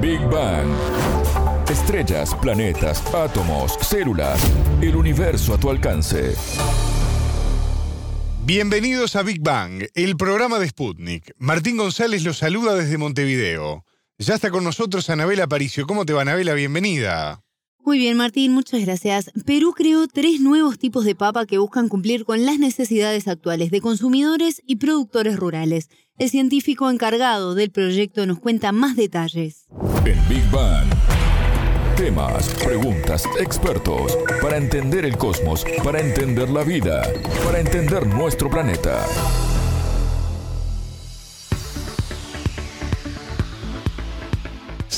Big Bang. Estrellas, planetas, átomos, células, el universo a tu alcance. Bienvenidos a Big Bang, el programa de Sputnik. Martín González los saluda desde Montevideo. Ya está con nosotros Anabela Aparicio. ¿Cómo te va, Anabela? Bienvenida. Muy bien, Martín, muchas gracias. Perú creó tres nuevos tipos de papa que buscan cumplir con las necesidades actuales de consumidores y productores rurales. El científico encargado del proyecto nos cuenta más detalles. En Big Bang. Temas, preguntas, expertos. Para entender el cosmos, para entender la vida, para entender nuestro planeta.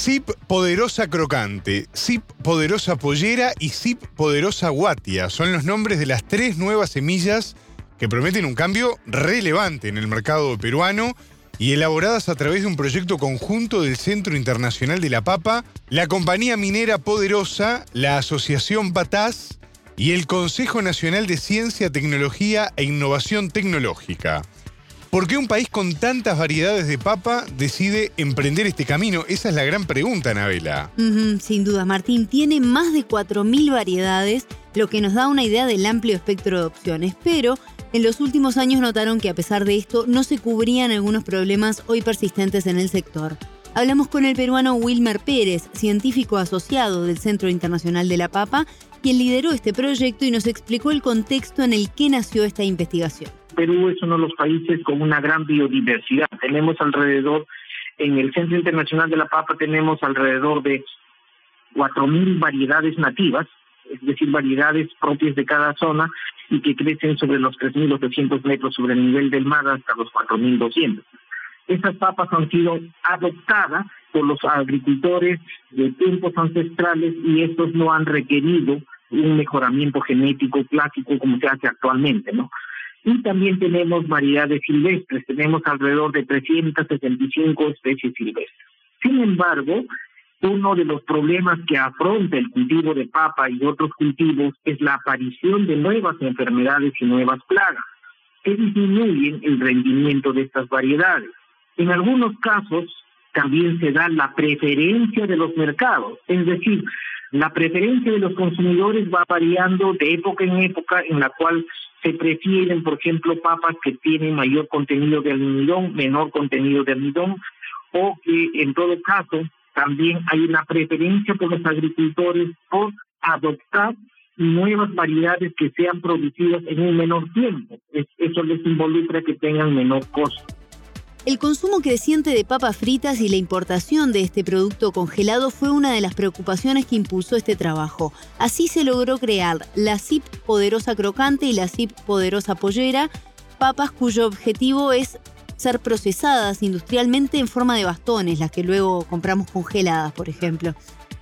Zip Poderosa Crocante, Zip Poderosa Pollera. Y Zip Poderosa Guatia. Son los nombres de las tres nuevas semillas que prometen un cambio relevante en el mercado peruano y elaboradas a través de un proyecto conjunto del Centro Internacional de la Papa, la Compañía Minera Poderosa, la Asociación Patás y el Consejo Nacional de Ciencia, Tecnología e Innovación Tecnológica. ¿Por qué un país con tantas variedades de papa decide emprender este camino? Esa es la gran pregunta, Anabela. Sin duda, Martín tiene más de 4.000 variedades, lo que nos da una idea del amplio espectro de opciones. Pero en los últimos años notaron que a pesar de esto no se cubrían algunos problemas hoy persistentes en el sector. Hablamos con el peruano Wilmer Pérez, científico asociado del Centro Internacional de la Papa, quien lideró este proyecto y nos explicó el contexto en el que nació esta investigación. Perú es uno de los países con una gran biodiversidad. Tenemos alrededor, en el Centro Internacional de la Papa tenemos alrededor de 4.000 variedades nativas, es decir, variedades propias de cada zona y que crecen sobre los 3.800 metros sobre el nivel del mar hasta los 4.200. Estas papas han sido adoptadas por los agricultores de tiempos ancestrales y estos no han requerido un mejoramiento genético clásico como se hace actualmente, ¿no? Y también tenemos variedades silvestres, tenemos alrededor de 365 especies silvestres. Sin embargo, uno de los problemas que afronta el cultivo de papa y otros cultivos es la aparición de nuevas enfermedades y nuevas plagas que disminuyen el rendimiento de estas variedades. En algunos casos también se da la preferencia de los mercados, es decir, la preferencia de los consumidores va variando de época en época en la cual se prefieren, por ejemplo, papas que tienen mayor contenido de almidón, menor contenido de almidón, o que en todo caso también hay una preferencia por los agricultores por adoptar nuevas variedades que sean producidas en un menor tiempo. Eso les involucra que tengan menor costo. El consumo creciente de papas fritas y la importación de este producto congelado fue una de las preocupaciones que impulsó este trabajo. Así se logró crear la ZIP Poderosa Crocante y la ZIP Poderosa Pollera, papas cuyo objetivo es ser procesadas industrialmente en forma de bastones, las que luego compramos congeladas, por ejemplo.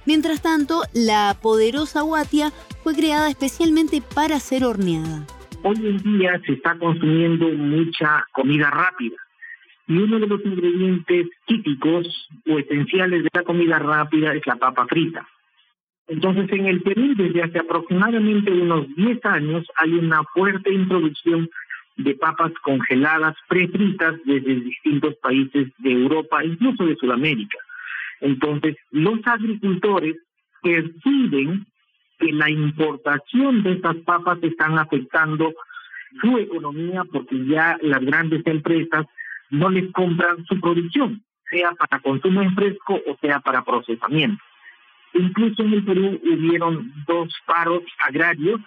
Mientras tanto, la poderosa guatia fue creada especialmente para ser horneada. Hoy en día se está consumiendo mucha comida rápida y uno de los ingredientes típicos o esenciales de la comida rápida es la papa frita. Entonces, en el Perú, desde hace aproximadamente unos 10 años, hay una fuerte introducción de papas congeladas prefritas desde distintos países de Europa, incluso de Sudamérica. Entonces, los agricultores perciben que la importación de estas papas están afectando su economía porque ya las grandes empresas no les compran su producción, sea para consumo en fresco o sea para procesamiento. Incluso en el Perú hubieron dos paros agrarios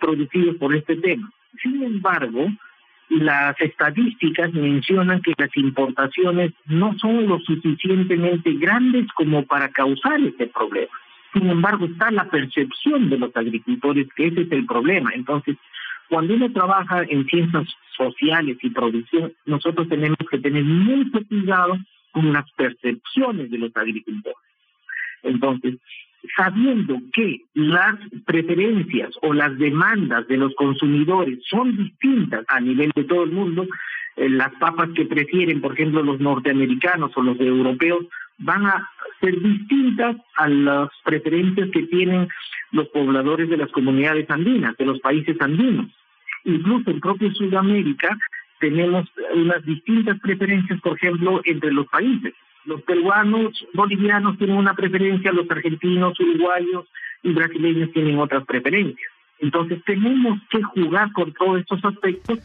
producidos por este tema. Sin embargo, las estadísticas mencionan que las importaciones no son lo suficientemente grandes como para causar este problema. Sin embargo, está la percepción de los agricultores que ese es el problema. Entonces, cuando uno trabaja en ciencias sociales y producción, nosotros tenemos que tener mucho cuidado con las percepciones de los agricultores. Entonces, sabiendo que las preferencias o las demandas de los consumidores son distintas a nivel de todo el mundo, eh, las papas que prefieren, por ejemplo, los norteamericanos o los europeos, van a ser distintas a las preferencias que tienen los pobladores de las comunidades andinas, de los países andinos. Incluso en propio Sudamérica tenemos unas distintas preferencias, por ejemplo, entre los países. Los peruanos, bolivianos tienen una preferencia, los argentinos, uruguayos y brasileños tienen otras preferencias. Entonces tenemos que jugar con todos estos aspectos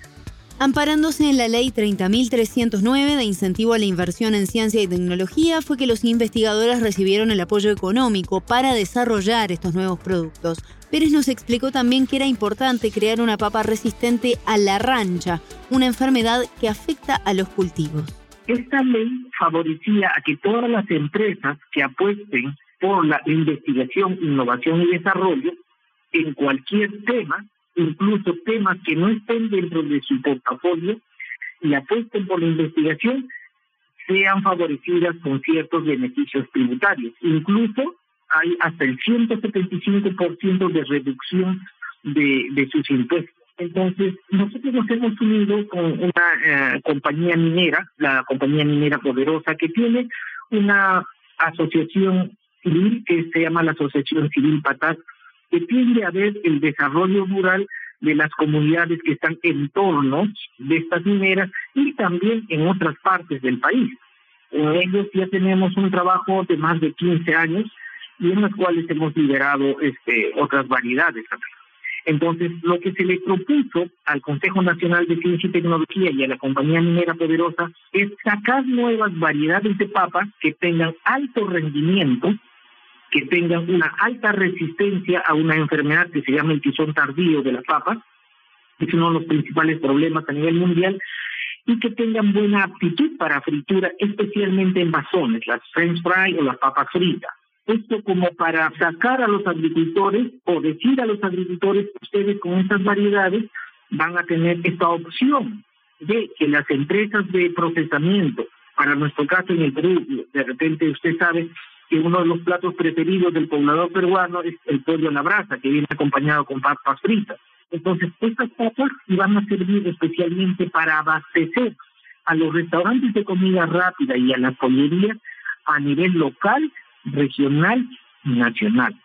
Amparándose en la Ley 30.309 de incentivo a la inversión en ciencia y tecnología, fue que los investigadores recibieron el apoyo económico para desarrollar estos nuevos productos. Pérez nos explicó también que era importante crear una papa resistente a la rancha, una enfermedad que afecta a los cultivos. Esta ley favorecía a que todas las empresas que apuesten por la investigación, innovación y desarrollo en cualquier tema incluso temas que no estén dentro de su portafolio y apuesten por la investigación, sean favorecidas con ciertos beneficios tributarios. Incluso hay hasta el 175% de reducción de, de sus impuestos. Entonces, nosotros nos hemos unido con una eh, compañía minera, la compañía minera poderosa, que tiene una asociación civil que se llama la Asociación Civil Patas, que tiende a ver el desarrollo rural de las comunidades que están en torno de estas mineras y también en otras partes del país. En ellos ya tenemos un trabajo de más de 15 años y en los cuales hemos liberado este, otras variedades. Entonces, lo que se le propuso al Consejo Nacional de Ciencia y Tecnología y a la Compañía Minera Poderosa es sacar nuevas variedades de papas que tengan alto rendimiento que tengan una alta resistencia a una enfermedad que se llama el tizón tardío de la papa, es uno de los principales problemas a nivel mundial, y que tengan buena aptitud para fritura, especialmente en bazones, las french fry o las papas fritas. Esto como para sacar a los agricultores o decir a los agricultores, ustedes con estas variedades van a tener esta opción de que las empresas de procesamiento, para nuestro caso en el Perú, de repente usted sabe, que uno de los platos preferidos del poblador peruano es el pollo a la brasa, que viene acompañado con papas fritas. Entonces, estas papas van a servir especialmente para abastecer a los restaurantes de comida rápida y a las pollerías a nivel local, regional y nacional.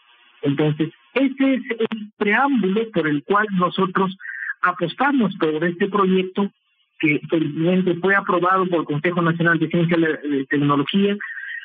Entonces, ese es el preámbulo por el cual nosotros apostamos por este proyecto que felizmente fue aprobado por el Consejo Nacional de Ciencia y Tecnología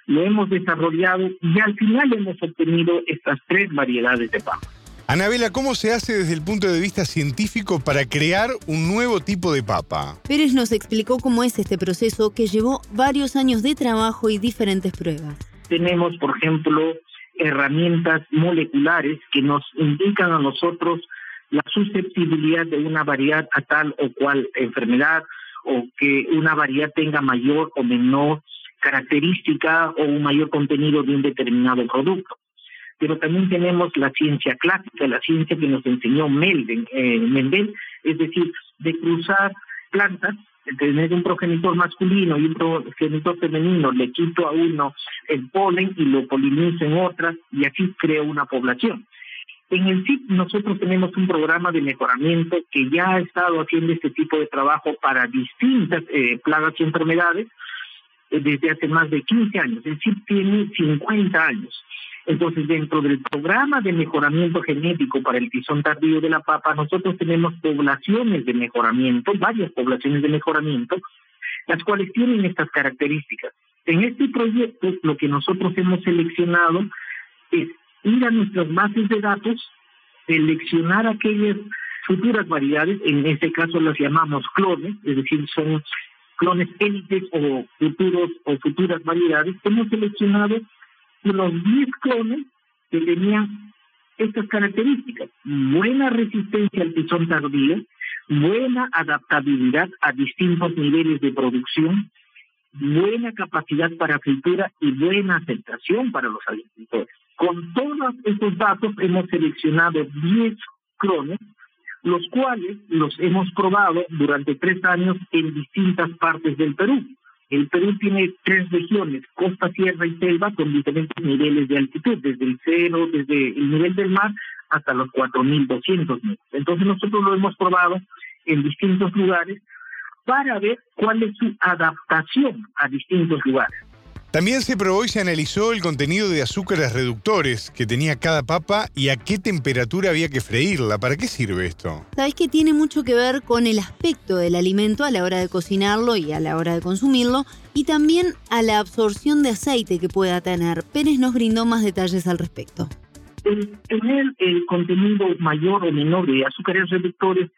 lo hemos desarrollado y al final hemos obtenido estas tres variedades de papa. Anabela, ¿cómo se hace desde el punto de vista científico para crear un nuevo tipo de papa? Pérez nos explicó cómo es este proceso que llevó varios años de trabajo y diferentes pruebas. Tenemos, por ejemplo, herramientas moleculares que nos indican a nosotros la susceptibilidad de una variedad a tal o cual enfermedad o que una variedad tenga mayor o menor característica o un mayor contenido de un determinado producto. Pero también tenemos la ciencia clásica, la ciencia que nos enseñó Melden, eh, Mendel, es decir, de cruzar plantas, de tener un progenitor masculino y un progenitor femenino, le quito a uno el polen y lo polinizo en otras y así creo una población. En el CIP nosotros tenemos un programa de mejoramiento que ya ha estado haciendo este tipo de trabajo para distintas eh, plagas y enfermedades, desde hace más de 15 años, el CIP tiene 50 años. Entonces, dentro del programa de mejoramiento genético para el tizón tardío de la papa, nosotros tenemos poblaciones de mejoramiento, varias poblaciones de mejoramiento, las cuales tienen estas características. En este proyecto, lo que nosotros hemos seleccionado es ir a nuestras bases de datos, seleccionar aquellas futuras variedades, en este caso las llamamos clones, es decir, son clones élites o futuros o futuras variedades, hemos seleccionado los 10 clones que tenían estas características. Buena resistencia al tizón tardío, buena adaptabilidad a distintos niveles de producción, buena capacidad para fritura y buena aceptación para los agricultores. Con todos estos datos hemos seleccionado 10 clones los cuales los hemos probado durante tres años en distintas partes del Perú. El Perú tiene tres regiones, costa, sierra y selva, con diferentes niveles de altitud, desde el cero, desde el nivel del mar hasta los 4.200 metros. Entonces nosotros lo hemos probado en distintos lugares para ver cuál es su adaptación a distintos lugares. También se probó y se analizó el contenido de azúcares reductores que tenía cada papa y a qué temperatura había que freírla. ¿Para qué sirve esto? Sabes que tiene mucho que ver con el aspecto del alimento a la hora de cocinarlo y a la hora de consumirlo y también a la absorción de aceite que pueda tener. Pérez nos brindó más detalles al respecto. El tener el contenido mayor o menor de azúcares reductores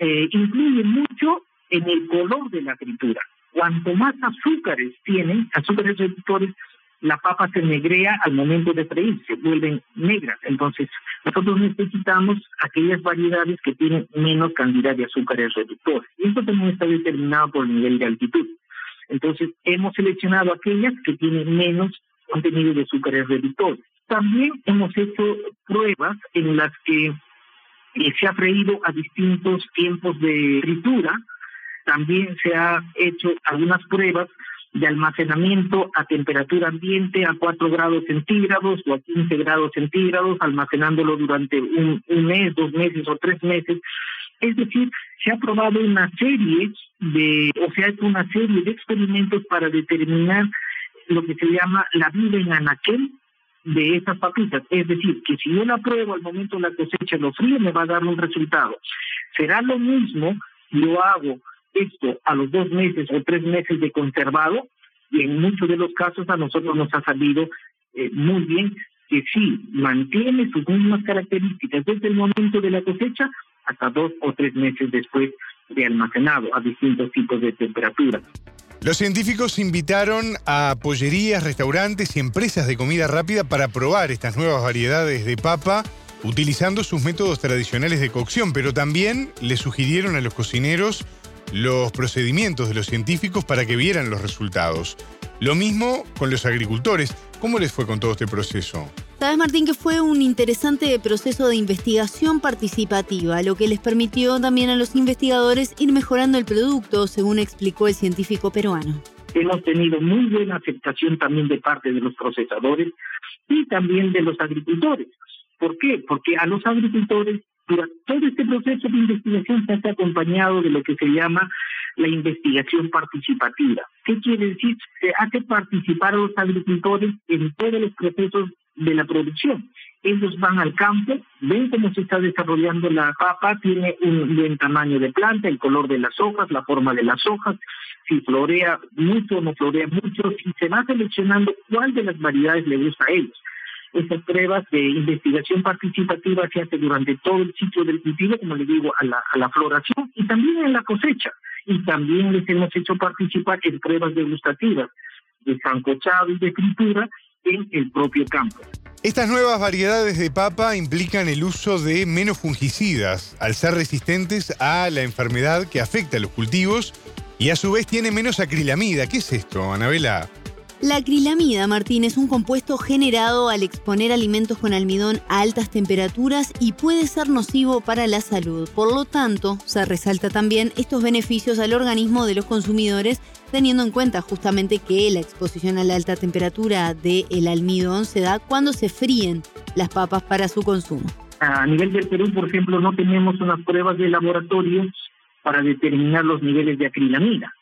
eh, influye mucho en el color de la fritura cuanto más azúcares tienen, azúcares reductores, la papa se negrea al momento de freír, se vuelven negras. Entonces, nosotros necesitamos aquellas variedades que tienen menos cantidad de azúcares reductores. Y esto también está determinado por el nivel de altitud. Entonces, hemos seleccionado aquellas que tienen menos contenido de azúcares reductores. También hemos hecho pruebas en las que eh, se ha freído a distintos tiempos de fritura también se ha hecho algunas pruebas de almacenamiento a temperatura ambiente a 4 grados centígrados o a 15 grados centígrados, almacenándolo durante un, mes, dos meses o tres meses. Es decir, se ha probado una serie de, o se ha hecho una serie de experimentos para determinar lo que se llama la vida en anaquel de esas papitas. Es decir, que si yo la pruebo al momento de la cosecha, lo frío, me va a dar un resultado. Será lo mismo yo hago esto a los dos meses o tres meses de conservado, y en muchos de los casos a nosotros nos ha salido eh, muy bien que sí mantiene sus mismas características desde el momento de la cosecha hasta dos o tres meses después de almacenado a distintos tipos de temperatura. Los científicos invitaron a pollerías, restaurantes y empresas de comida rápida para probar estas nuevas variedades de papa utilizando sus métodos tradicionales de cocción, pero también le sugirieron a los cocineros los procedimientos de los científicos para que vieran los resultados. Lo mismo con los agricultores. ¿Cómo les fue con todo este proceso? Sabes, Martín, que fue un interesante proceso de investigación participativa, lo que les permitió también a los investigadores ir mejorando el producto, según explicó el científico peruano. Hemos tenido muy buena aceptación también de parte de los procesadores y también de los agricultores. ¿Por qué? Porque a los agricultores todo este proceso de investigación se hace acompañado de lo que se llama la investigación participativa. ¿Qué quiere decir? Se hace participar a los agricultores en todos los procesos de la producción. Ellos van al campo, ven cómo se está desarrollando la papa, tiene un buen tamaño de planta, el color de las hojas, la forma de las hojas, si florea mucho o no florea mucho, si se va seleccionando cuál de las variedades le gusta a ellos. Esas pruebas de investigación participativa se hacen durante todo el ciclo del cultivo, como le digo, a la, a la floración y también en la cosecha. Y también les hemos hecho participar en pruebas degustativas de sancochado y de fritura en el propio campo. Estas nuevas variedades de papa implican el uso de menos fungicidas, al ser resistentes a la enfermedad que afecta a los cultivos y a su vez tiene menos acrilamida. ¿Qué es esto, Anabela? La acrilamida, Martín, es un compuesto generado al exponer alimentos con almidón a altas temperaturas y puede ser nocivo para la salud. Por lo tanto, se resalta también estos beneficios al organismo de los consumidores, teniendo en cuenta justamente que la exposición a la alta temperatura del almidón se da cuando se fríen las papas para su consumo. A nivel del Perú, por ejemplo, no tenemos unas pruebas de laboratorio para determinar los niveles de acrilamida.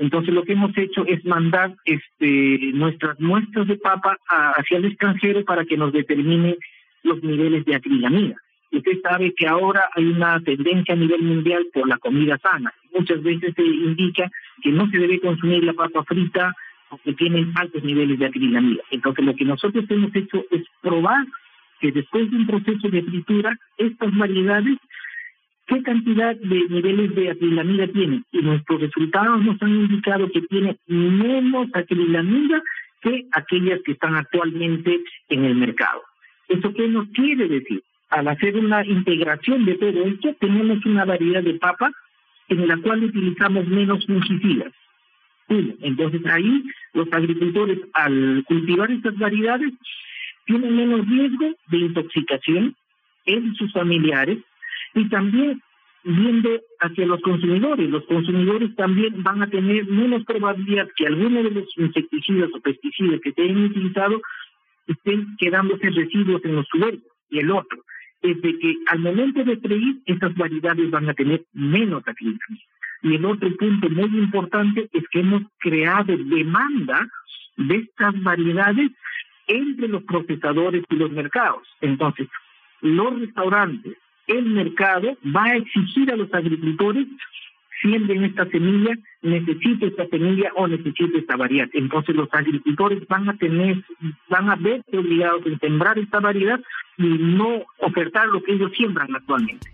Entonces lo que hemos hecho es mandar este, nuestras muestras de papa hacia el extranjero para que nos determine los niveles de acrilamida. Usted sabe que ahora hay una tendencia a nivel mundial por la comida sana. Muchas veces se indica que no se debe consumir la papa frita porque tienen altos niveles de acrilamida. Entonces lo que nosotros hemos hecho es probar que después de un proceso de fritura, estas variedades qué cantidad de niveles de acrilamida tiene. Y nuestros resultados nos han indicado que tiene menos acrilamida que aquellas que están actualmente en el mercado. ¿Eso qué nos quiere decir? Al hacer una integración de todo esto, tenemos una variedad de papa en la cual utilizamos menos fungicidas. Entonces ahí los agricultores al cultivar estas variedades tienen menos riesgo de intoxicación en sus familiares y también viendo hacia los consumidores. Los consumidores también van a tener menos probabilidad que algunos de los insecticidas o pesticidas que se hayan utilizado estén quedándose residuos en los suelos. Y el otro es de que al momento de freír, estas variedades van a tener menos actividad. Y el otro punto muy importante es que hemos creado demanda de estas variedades entre los procesadores y los mercados. Entonces, los restaurantes, el mercado va a exigir a los agricultores siembren esta semilla, necesito esta semilla o necesito esta variedad. Entonces los agricultores van a tener, van a verse obligados a sembrar esta variedad y no ofertar lo que ellos siembran actualmente.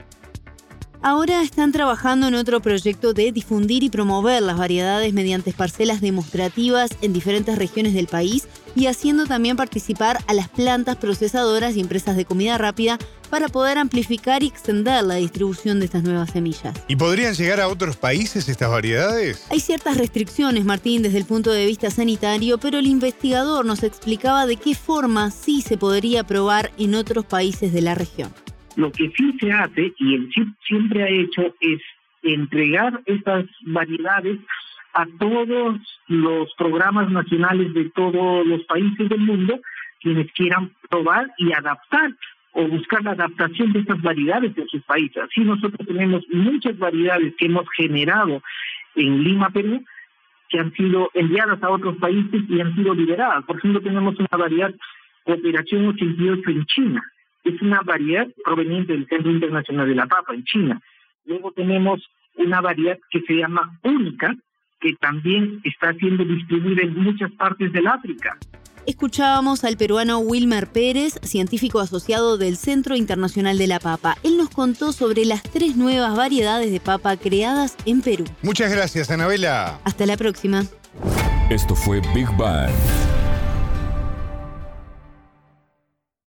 Ahora están trabajando en otro proyecto de difundir y promover las variedades mediante parcelas demostrativas en diferentes regiones del país y haciendo también participar a las plantas procesadoras y empresas de comida rápida para poder amplificar y extender la distribución de estas nuevas semillas. ¿Y podrían llegar a otros países estas variedades? Hay ciertas restricciones, Martín, desde el punto de vista sanitario, pero el investigador nos explicaba de qué forma sí se podría probar en otros países de la región. Lo que sí se hace, y el CIP siempre ha hecho, es entregar estas variedades a todos los programas nacionales de todos los países del mundo, quienes quieran probar y adaptar o buscar la adaptación de estas variedades en sus países. Así nosotros tenemos muchas variedades que hemos generado en Lima, Perú, que han sido enviadas a otros países y han sido liberadas. Por ejemplo, tenemos una variedad Operación 88 en China, es una variedad proveniente del Centro Internacional de la Papa en China. Luego tenemos una variedad que se llama única, que también está siendo distribuida en muchas partes del África. Escuchábamos al peruano Wilmer Pérez, científico asociado del Centro Internacional de la Papa. Él nos contó sobre las tres nuevas variedades de papa creadas en Perú. Muchas gracias, Anabela. Hasta la próxima. Esto fue Big Bang.